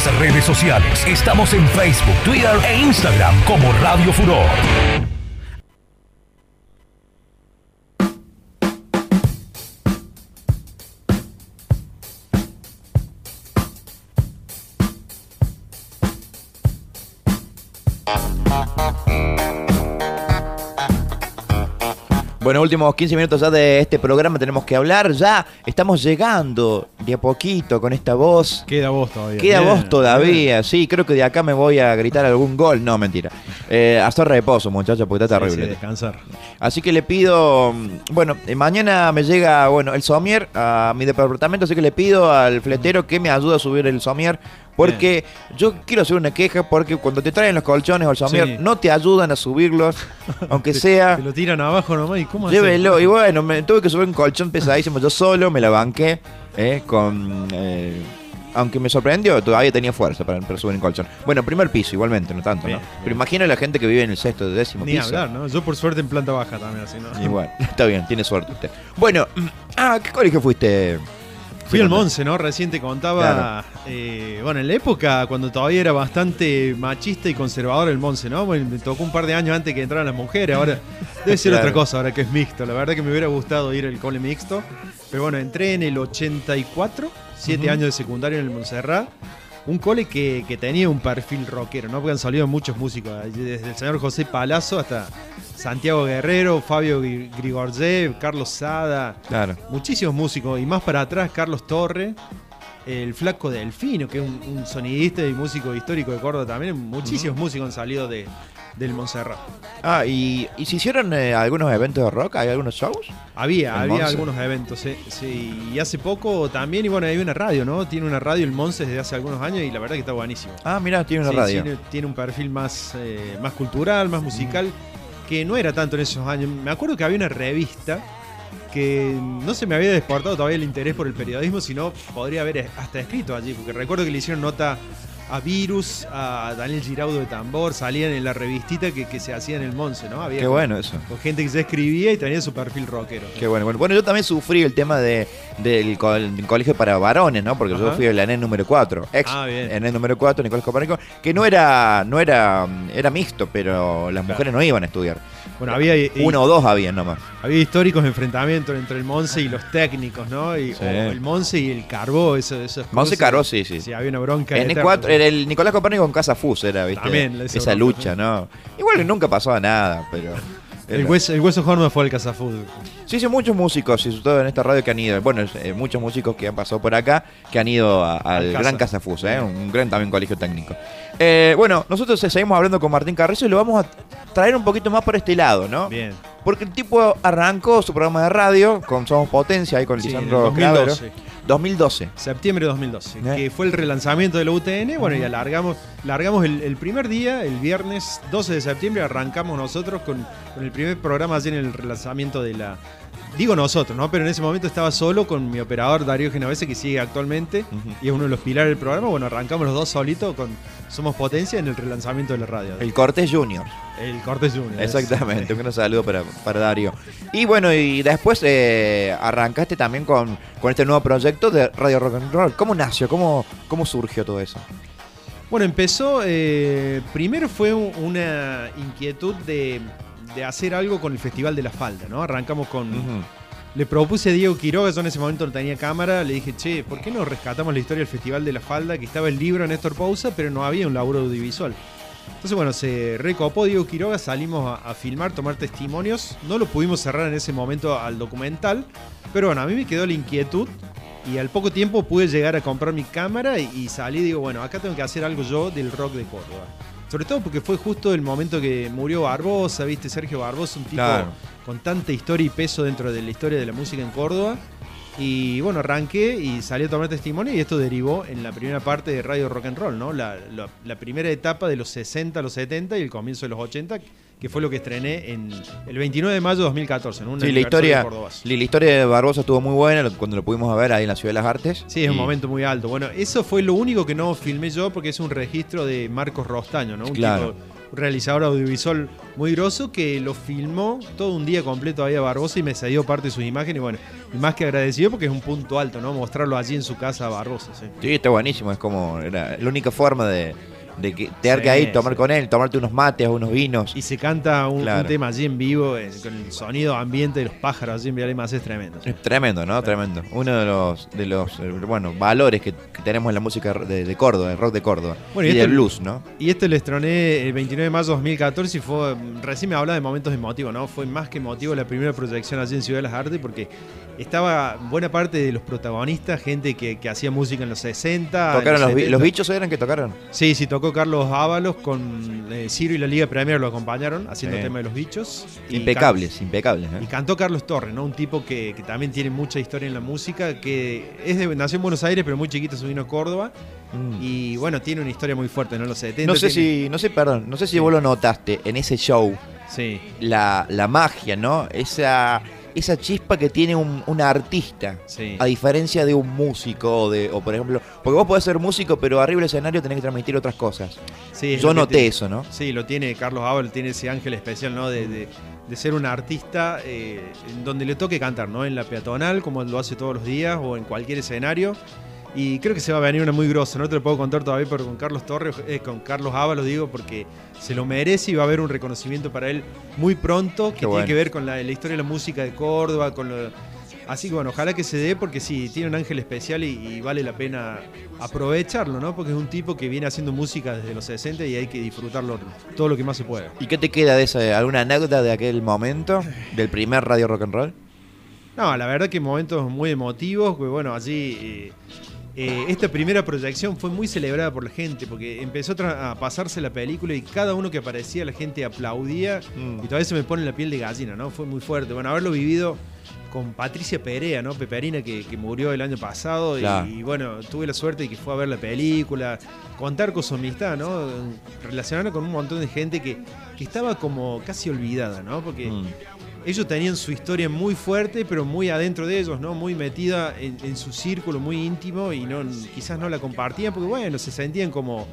Redes sociales. Estamos en Facebook, Twitter e Instagram como Radio Furor. Últimos 15 minutos ya de este programa tenemos que hablar. Ya estamos llegando de a poquito con esta voz. Queda vos todavía. Queda Bien, vos todavía, sí, creo que de acá me voy a gritar algún gol. No, mentira. Eh, pozo, muchachos, porque está. Sí, terrible. sí, descansar. Así que le pido, mm, bueno, eh, mañana me llega, bueno, el somier a mi departamento, así que le pido al fletero que me ayude a subir el somier, porque yo quiero hacer una queja, porque cuando te traen los colchones o el somier, Sí. no te ayudan a subirlos, aunque Te- sea... Te lo tiran abajo nomás y cómo? Llévelo, y bueno, me tuve que subir un colchón pesadísimo yo solo, me la banqué, eh, con... eh, aunque me sorprendió, todavía tenía fuerza para, para subir un colchón. Bueno, primer piso igualmente, no tanto, Bien, ¿no? bien. Pero imagina la gente que vive en el sexto, décimo Ni piso. hablar, ¿no? Yo por suerte en planta baja también, así, ¿no? Bueno, está bien, tiene suerte usted. Bueno, ah, ¿qué colegio fuiste? Fui al Monse, ¿no? Recién te contaba, eh, bueno, en la época cuando todavía era bastante machista y conservador el Monse, ¿no? Bueno, me tocó un par de años antes que entraran las mujeres, ahora debe ser Claro. otra cosa, ahora que es mixto. La verdad que me hubiera gustado ir al cole mixto, pero bueno, entré en el 84, siete Ujú. años de secundario en el Montserrat. Un cole que, que tenía un perfil rockero, ¿no? Porque han salido muchos músicos, desde el señor José Palazzo hasta Santiago Guerrero, Fabio Gri- Grigorzev, Carlos Sada, Claro. muchísimos músicos y más para atrás Carlos Torre, el flaco Delfino, que es un, un sonidista y músico histórico de Córdoba también. Muchísimos músicos han salido de, del Montserrat. Ah, ¿y, y se hicieron eh, algunos eventos de rock? ¿Hay algunos shows? Había, ¿El había Monse? algunos eventos, sí, sí, y hace poco también, y bueno, hay una radio, ¿no? Tiene una radio el Monse desde hace algunos años y la verdad que está buenísimo. Ah, mira, tiene una Sí, radio. Tiene, tiene un perfil más, eh, más cultural, más musical, que no era tanto en esos años. Me acuerdo que había una revista que no se me había despertado todavía el interés por el periodismo, sino podría haber hasta escrito allí, porque recuerdo que le hicieron nota a Virus, a Daniel Giraudo de Tambor, salían en la revistita que, que se hacía en el Monse, ¿no? Había Qué bueno eso. con gente que se escribía y tenía su perfil rockero. Qué bueno. Bueno, bueno, yo también sufrí el tema de, del, co- del colegio para varones, ¿no? Porque yo fui el ENEN número 4. Ex Ah, número 4, Nicolás Copérnico, que no era, no era, era mixto, pero las mujeres no iban a estudiar. Bueno, había, y- Uno o dos habían nomás. había históricos enfrentamientos entre el Monse y los técnicos, ¿no? Y, Sí. o el Monse y el Carbó, eso, esas Monse. Carbó, sí, sí. Sí, había una bronca. En eterna. 4 era el Nicolás Copérnico con Casa Fus, era, ¿viste? También, esa lucha. ¿no? Igual nunca pasaba nada, pero. El hueso, el hueso Horma fue al Casafútbol. Sí, sí, muchos músicos, y sobre todo en esta radio que han ido, bueno, eh, muchos músicos que han pasado por acá, que han ido a- al Casa. Gran Casafus, ¿eh? un gran también colegio técnico. Eh, bueno, nosotros seguimos hablando con Martín Carrizo y lo vamos a traer un poquito más por este lado, ¿no? Bien. Porque el tipo arrancó su programa de radio con Somos Potencia, ahí con Sí, Lisandro Clavero. 2012. 2012. Septiembre de 2012. Eh. Que fue el relanzamiento de la UTN. Bueno, y alargamos, largamos el, el primer día, el viernes 12 de septiembre, arrancamos nosotros con, con el primer programa allí en el relanzamiento de la. Digo nosotros, ¿no? Pero en ese momento estaba solo con mi operador Darío Genovese, que sigue actualmente, y es uno de los pilares del programa. Bueno, arrancamos los dos solitos con Somos Potencia en el relanzamiento de la radio. El Cortés Junior. El Cortés Junior. Exactamente, un gran saludo para, para Darío. Y bueno, y después eh, arrancaste también con, con este nuevo proyecto de Radio Rock and Roll. ¿Cómo nació? ¿Cómo, cómo surgió todo eso? Bueno, empezó, eh, primero fue un- una inquietud de, de hacer algo con el Festival de la Falda, ¿no? Arrancamos con... Le propuse a Diego Quiroga, yo en ese momento no tenía cámara, le dije, che, ¿por qué no rescatamos la historia del Festival de la Falda? Que estaba el libro de Néstor Pousa, pero no había un laburo audiovisual. Entonces, bueno, se recopó Diego Quiroga, salimos a, a filmar, tomar testimonios. No lo pudimos cerrar en ese momento al documental, pero bueno, a mí me quedó la inquietud y al poco tiempo pude llegar a comprar mi cámara y, y salí y digo, bueno, acá tengo que hacer algo yo del rock de Córdoba. Sobre todo porque fue justo el momento que murió Barbosa, ¿viste? Sergio Barbosa, un tipo Claro. con tanta historia y peso dentro de la historia de la música en Córdoba. Y bueno, arranqué y salí a tomar testimonio y esto derivó en la primera parte de Radio Rock and Roll, ¿no? La, la- la primera etapa de los 60 a los 70 y el comienzo de los 80, que fue lo que estrené en el 29 de mayo de 2014, en un Sí, la historia, de la, historia de Barbosa estuvo muy buena cuando lo pudimos ver ahí en la Ciudad de las Artes. Sí, es un momento muy alto. Bueno, eso fue lo único que no filmé yo porque es un registro de Marcos Rostaño, ¿no? Un Claro. tipo, un realizador audiovisual muy grosso que lo filmó todo un día completo ahí a Barbosa y me cedió parte de sus imágenes. Y bueno, más que agradecido porque es un punto alto, ¿no? Mostrarlo allí en su casa a Barbosa, sí. Sí, está buenísimo. Es como era la única forma de, de que, tener Sí, que ahí tomar sí. con él, tomarte unos mates, unos vinos. Y se canta un, Claro. un tema allí en vivo, eh, con el sonido ambiente de los pájaros allí en Villa Alemás, es tremendo. sí. Es tremendo, ¿no? Tremendo. Uno de los, de los eh, bueno, valores que, que tenemos en la música de, de Córdoba, el rock de Córdoba. Bueno, y este- blues, ¿no? Y esto lo estrené el 29 de mayo de 2014 y fue, recién me hablaba de momentos emotivos, ¿no? Fue más que emotivo la primera proyección allí en Ciudad de las Artes porque estaba buena parte de los protagonistas, gente que, que hacía música en los 60. en ¿Tocaron los, bi- 70. los bichos eran que tocaron? Sí, sí, tocó Carlos Ábalos con eh, Ciro y la Liga Premier lo acompañaron haciendo Sí. tema de los bichos. Y Impecables, impecables. y ¿eh? cantó Carlos Torres, ¿no? Un tipo que, que también tiene mucha historia en la música, que es de, nació en Buenos Aires, pero muy chiquito se vino a Córdoba. Mm. Y bueno, tiene una historia muy fuerte, ¿no? Los 70. No sé tiene- si, no sé, perdón, no sé si vos lo notaste en ese show, Sí. la, la magia, ¿no? Esa, esa chispa que tiene un, un artista. Sí. A diferencia de un músico o de, o por ejemplo, porque vos podés ser músico, pero arriba del escenario tenés que transmitir otras cosas. Sí, Yo noté tiene- eso, ¿no? Sí, lo tiene Carlos Ábalos, tiene ese ángel especial, ¿no? De, de- de ser un artista eh, en donde le toque cantar, ¿no? En la peatonal, como lo hace todos los días, o en cualquier escenario. Y creo que se va a venir una muy grosa, no te lo puedo contar todavía, pero con Carlos Torres, eh, con Carlos Ábalos digo, porque se lo merece y va a haber un reconocimiento para él muy pronto, que Qué bueno. tiene que ver con la, la historia de la música de Córdoba, con lo, Así que bueno, ojalá que se dé porque sí, tiene un ángel especial y, y vale la pena aprovecharlo, ¿no? Porque es un tipo que viene haciendo música desde los 60 y hay que disfrutarlo todo lo que más se pueda. ¿Y qué te queda de esa? ¿Alguna anécdota de aquel momento? ¿Del primer Radio Rock and Roll? No, la verdad que momentos muy emotivos, bueno, allí eh, eh, esta primera proyección fue muy celebrada por la gente, porque empezó a pasarse la película y cada uno que aparecía la gente aplaudía Mm. y todavía se me pone la piel de gallina, ¿no? Fue muy fuerte. Bueno, haberlo vivido con Patricia Perea, ¿no? Peperina, que, que murió el año pasado y- Claro. y, bueno, tuve la suerte de que fue a ver la película, contar con su amistad, ¿no? Relacionarlo con un montón de gente que, que estaba como casi olvidada, ¿no? Porque Mm. Ellos tenían su historia muy fuerte, pero muy adentro de ellos, ¿no? Muy metida en, su círculo muy íntimo y no, quizás no la compartían porque, bueno, se sentían como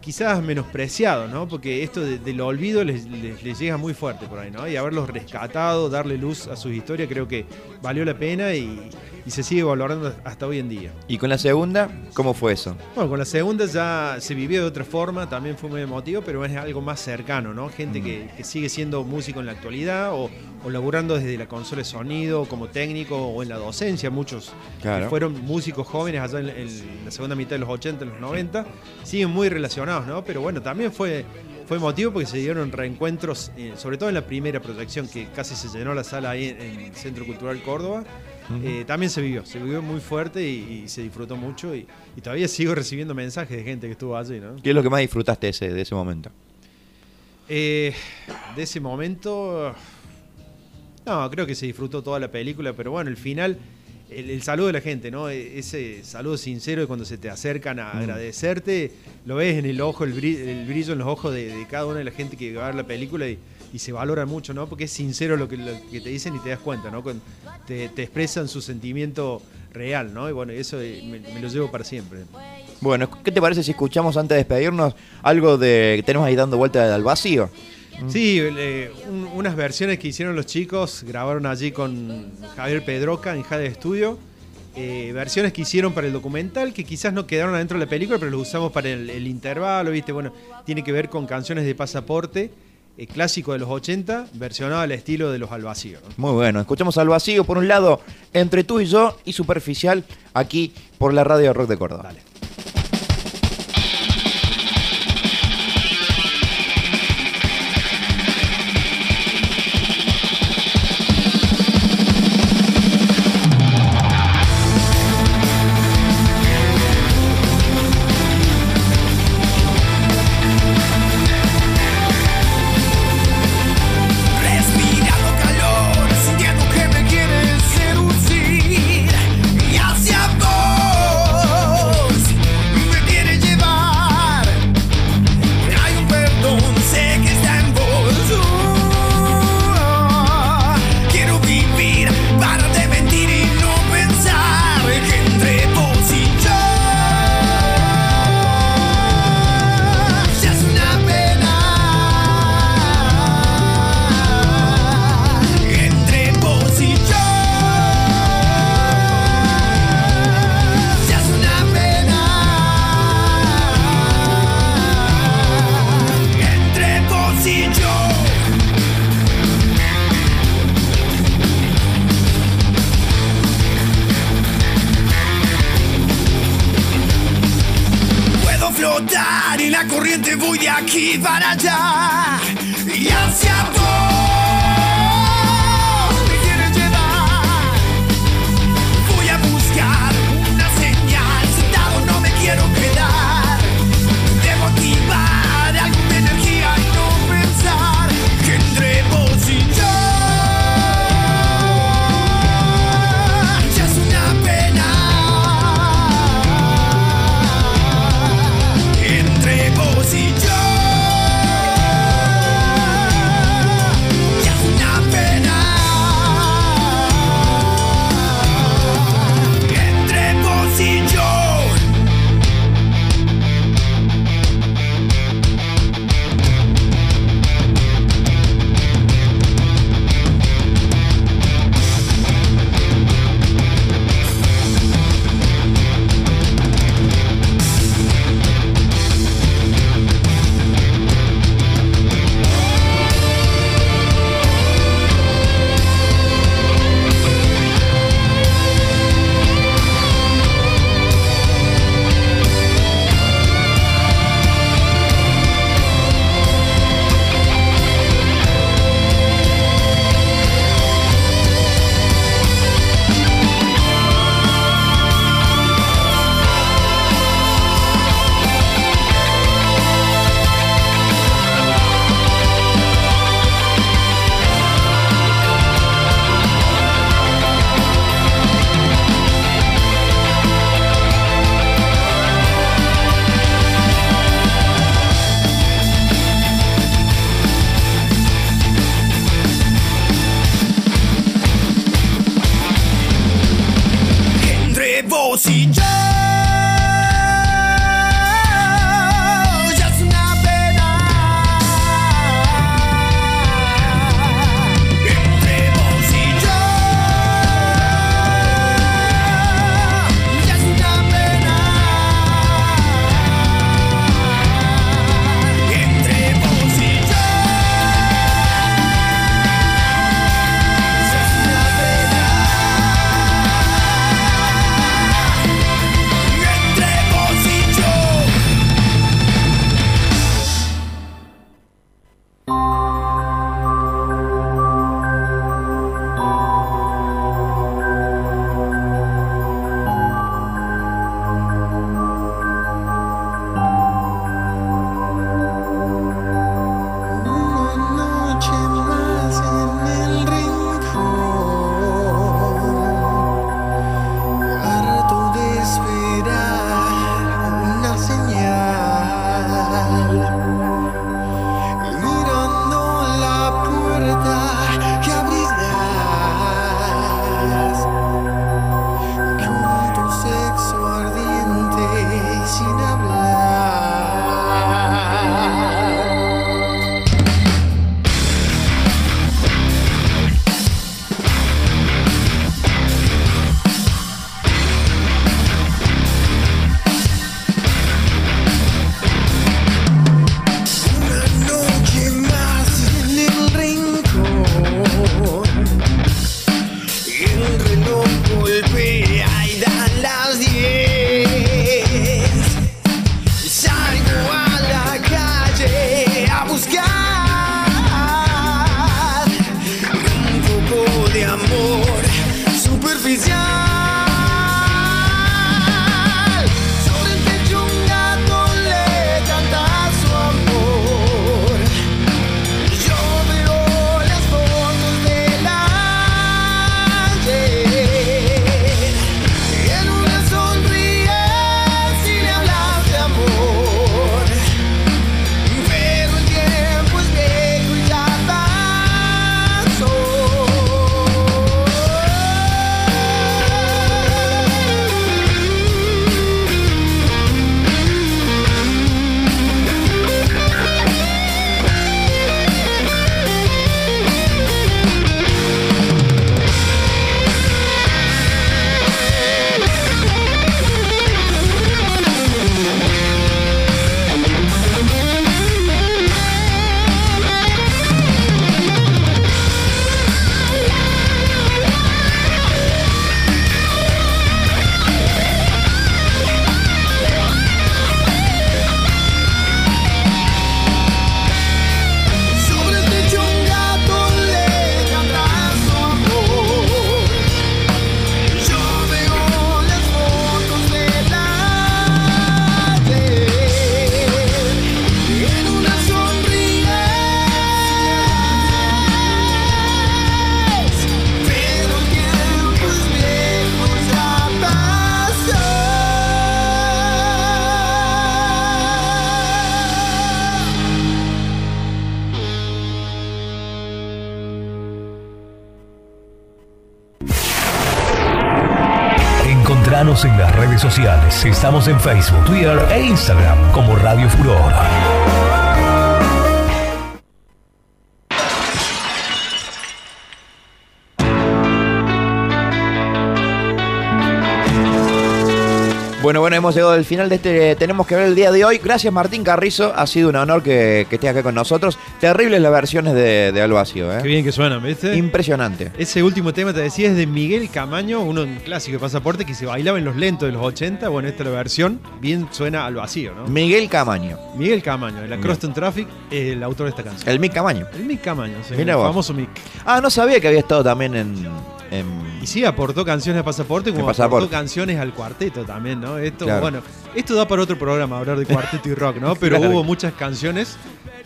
quizás menospreciados, ¿no? Porque esto de- del olvido les, les- les llega muy fuerte por ahí, ¿no? Y haberlos rescatado, darle luz a sus historias, creo que valió la pena y, y se sigue valorando hasta hoy en día. ¿Y con la segunda? ¿Cómo fue eso? Bueno, con la segunda ya se vivió de otra forma, también fue muy emotivo, pero es algo más cercano, ¿no? Gente que, que sigue siendo músico en la actualidad o, o laburando desde la consola de sonido como técnico o en la docencia, muchos Claro. que fueron músicos jóvenes allá en, en la segunda mitad de los 80, en los 90, siguen muy relacionados, ¿no? Pero bueno, también fue, fue emotivo porque se dieron reencuentros, eh, sobre todo en la primera proyección, que casi se llenó la sala ahí en el Centro Cultural Córdoba. Eh, también se vivió, se vivió muy fuerte y, y se disfrutó mucho y, y todavía sigo recibiendo mensajes de gente que estuvo allí, ¿no? ¿Qué es lo que más disfrutaste de ese, de ese momento? Eh, de ese momento, no, creo que se disfrutó toda la película, pero bueno, el final, el, el saludo de la gente, ¿no? E- Ese saludo sincero de cuando se te acercan a agradecerte, lo ves en el ojo, el brillo, el brillo en los ojos de, de cada una de la gente que va a ver la película y, y se valora mucho, ¿no? Porque es sincero lo que, lo que te dicen y te das cuenta, ¿no? Con- te, te expresan su sentimiento real, ¿no? Y bueno, eso eh, me, me lo llevo para siempre. Bueno, ¿qué te parece si escuchamos antes de despedirnos algo de que tenemos ahí dando vuelta al vacío? Sí, eh, un- unas versiones que hicieron los chicos, grabaron allí con Javier Pedroca en Jade Studio. eh, versiones que hicieron para el documental que quizás no quedaron adentro de la película, pero los usamos para el, el intervalo, ¿viste? Bueno, tiene que ver con canciones de pasaporte, eh, clásico de los 80, versionado al estilo de los al vacío. ¿no? Muy bueno, escuchamos al vacío por un lado, entre tú y yo, y superficial aquí por la radio Rock de Córdoba. Dale. De aquí para allá y hacia sociales. Estamos en Facebook, Twitter e Instagram como Radio Furor. Bueno, bueno, hemos llegado al final de este Tenemos que ver el día de hoy. Gracias Martín Carrizo, ha sido un honor que, que estés acá con nosotros. Terribles las versiones de, de Al Vacío, ¿eh? Qué bien que suenan, ¿viste? Impresionante. Ese último tema te decía es de Miguel Camaño, uno un clásico de pasaporte que se bailaba en los lentos de los 80. Bueno, esta es la versión, bien suena al vacío, ¿no? Miguel Camaño, Miguel Camaño, de la Bien. Croston Traffic, el autor de esta canción. el Mick Camaño. El Mick Camaño, sí, Mira el vos. famoso Mick. Ah, no sabía que había estado también en. En- Y sí, aportó canciones de pasaporte como Pasaporte. aportó canciones al cuarteto también, ¿no? Esto, Claro. bueno, esto da para otro programa hablar de cuarteto y rock, ¿no? Pero Claro. hubo muchas canciones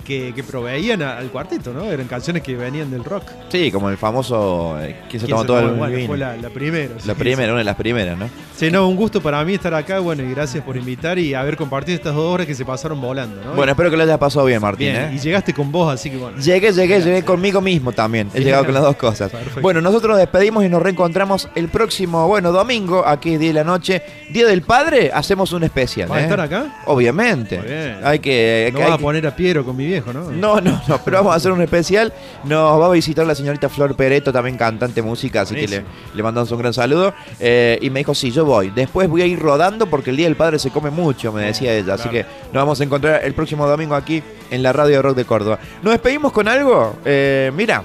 que, que proveían a- al cuarteto, ¿no? Eran canciones que venían del rock. Sí, como el famoso. eh, ¿Quién se ¿Quién tomó se todo tomó? el Bueno, vino? fue la, la primera. La sí, primera, una de las primeras, ¿no? Sí, no, un gusto para mí estar acá, bueno, y gracias por invitar y haber compartido estas dos horas que se pasaron volando, ¿no? Bueno, espero que lo hayas pasado bien, Martín. bien, ¿eh? y llegaste con vos, así que bueno. Llegué, llegué, llegué conmigo mismo también. He llegado con las dos cosas. Perfecto. Bueno, nosotros nos despedimos y nos reencontramos el próximo, bueno, domingo, aquí 10 de la noche. Día del Padre, hacemos un especial. ¿Vas a ¿eh? estar acá? Obviamente. Muy bien. Hay que. No hay vas a poner a Piero con mi viejo, ¿no? No, no, no, pero vamos a hacer un especial. Nos va a visitar la señorita Flor Pereto, también cantante música, así que le, mandamos un gran saludo. Eh, y me dijo, sí, yo voy. Después voy a ir rodando porque el Día del Padre se come mucho, me decía ella. Así que nos vamos a encontrar el próximo domingo aquí en la Radio Rock de Córdoba. ¿Nos despedimos con algo? Eh, mira,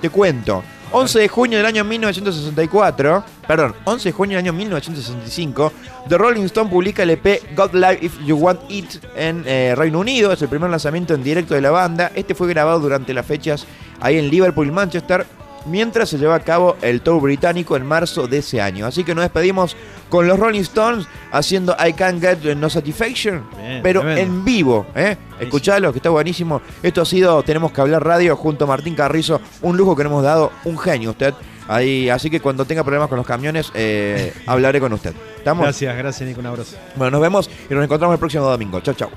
te cuento. 11 de junio del año 1964, perdón, 11 de junio del año 1965, The Rolling Stone publica el EP God Live If You Want It en eh, Reino Unido. Es el primer lanzamiento en directo de la banda. Este fue grabado durante las fechas ahí en Liverpool y Manchester, mientras se lleva a cabo el tour británico en marzo de ese año. Así que nos despedimos con los Rolling Stones haciendo I Can't Get No Satisfaction, Bien, pero tremendo. en vivo. ¿eh? Escuchalo, que está buenísimo. Esto ha sido Tenemos que hablar radio junto a Martín Carrizo. Un lujo que le hemos dado, un genio usted. Ahí, así que cuando tenga problemas con los camiones, eh, hablaré con usted. ¿Estamos? Gracias, gracias, Nico. Un abrazo. Bueno, nos vemos y nos encontramos el próximo domingo. Chau, chau.